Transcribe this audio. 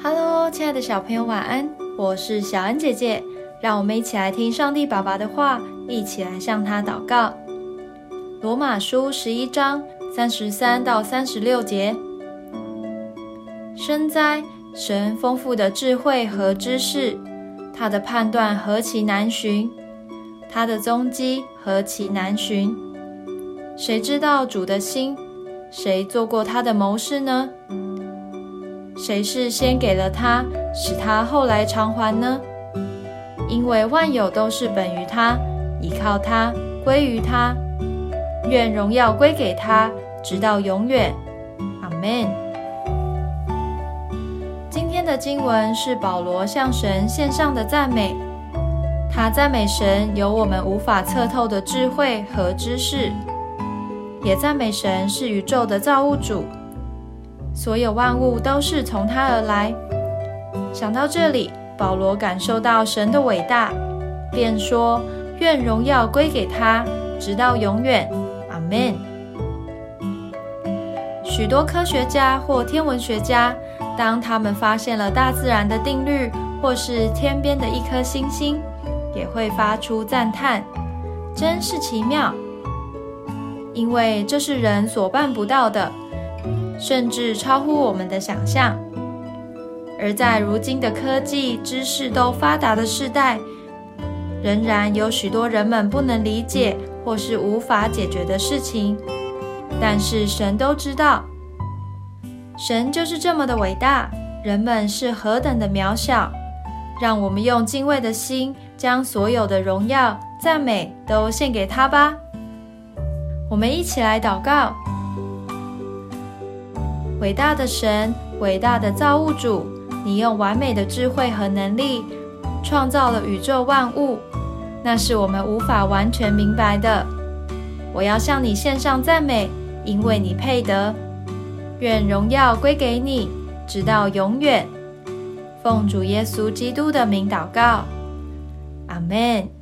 Hello，亲爱的小朋友，晚安！我是小恩姐姐，让我们一起来听上帝爸爸的话，一起来向他祷告。罗马书十一章三十三到三十六节：深哉，神丰富的智慧和知识，他的判断何其难寻，他的踪迹何其难寻。谁知道主的心？谁做过他的谋士呢？谁是先给了他，使他后来偿还呢？因为万有都是本于他，依靠他，归于他。愿荣耀归给他，直到永远。阿门。今天的经文是保罗向神献上的赞美，他赞美神有我们无法测透的智慧和知识，也赞美神是宇宙的造物主。所有万物都是从他而来。想到这里，保罗感受到神的伟大，便说：“愿荣耀归给他，直到永远。”阿门。许多科学家或天文学家，当他们发现了大自然的定律，或是天边的一颗星星，也会发出赞叹：“真是奇妙！”因为这是人所办不到的。甚至超乎我们的想象。而在如今的科技知识都发达的时代，仍然有许多人们不能理解或是无法解决的事情。但是神都知道，神就是这么的伟大，人们是何等的渺小。让我们用敬畏的心，将所有的荣耀、赞美都献给他吧。我们一起来祷告。伟大的神，伟大的造物主，你用完美的智慧和能力创造了宇宙万物，那是我们无法完全明白的。我要向你献上赞美，因为你配得。愿荣耀归给你，直到永远。奉主耶稣基督的名祷告，阿门。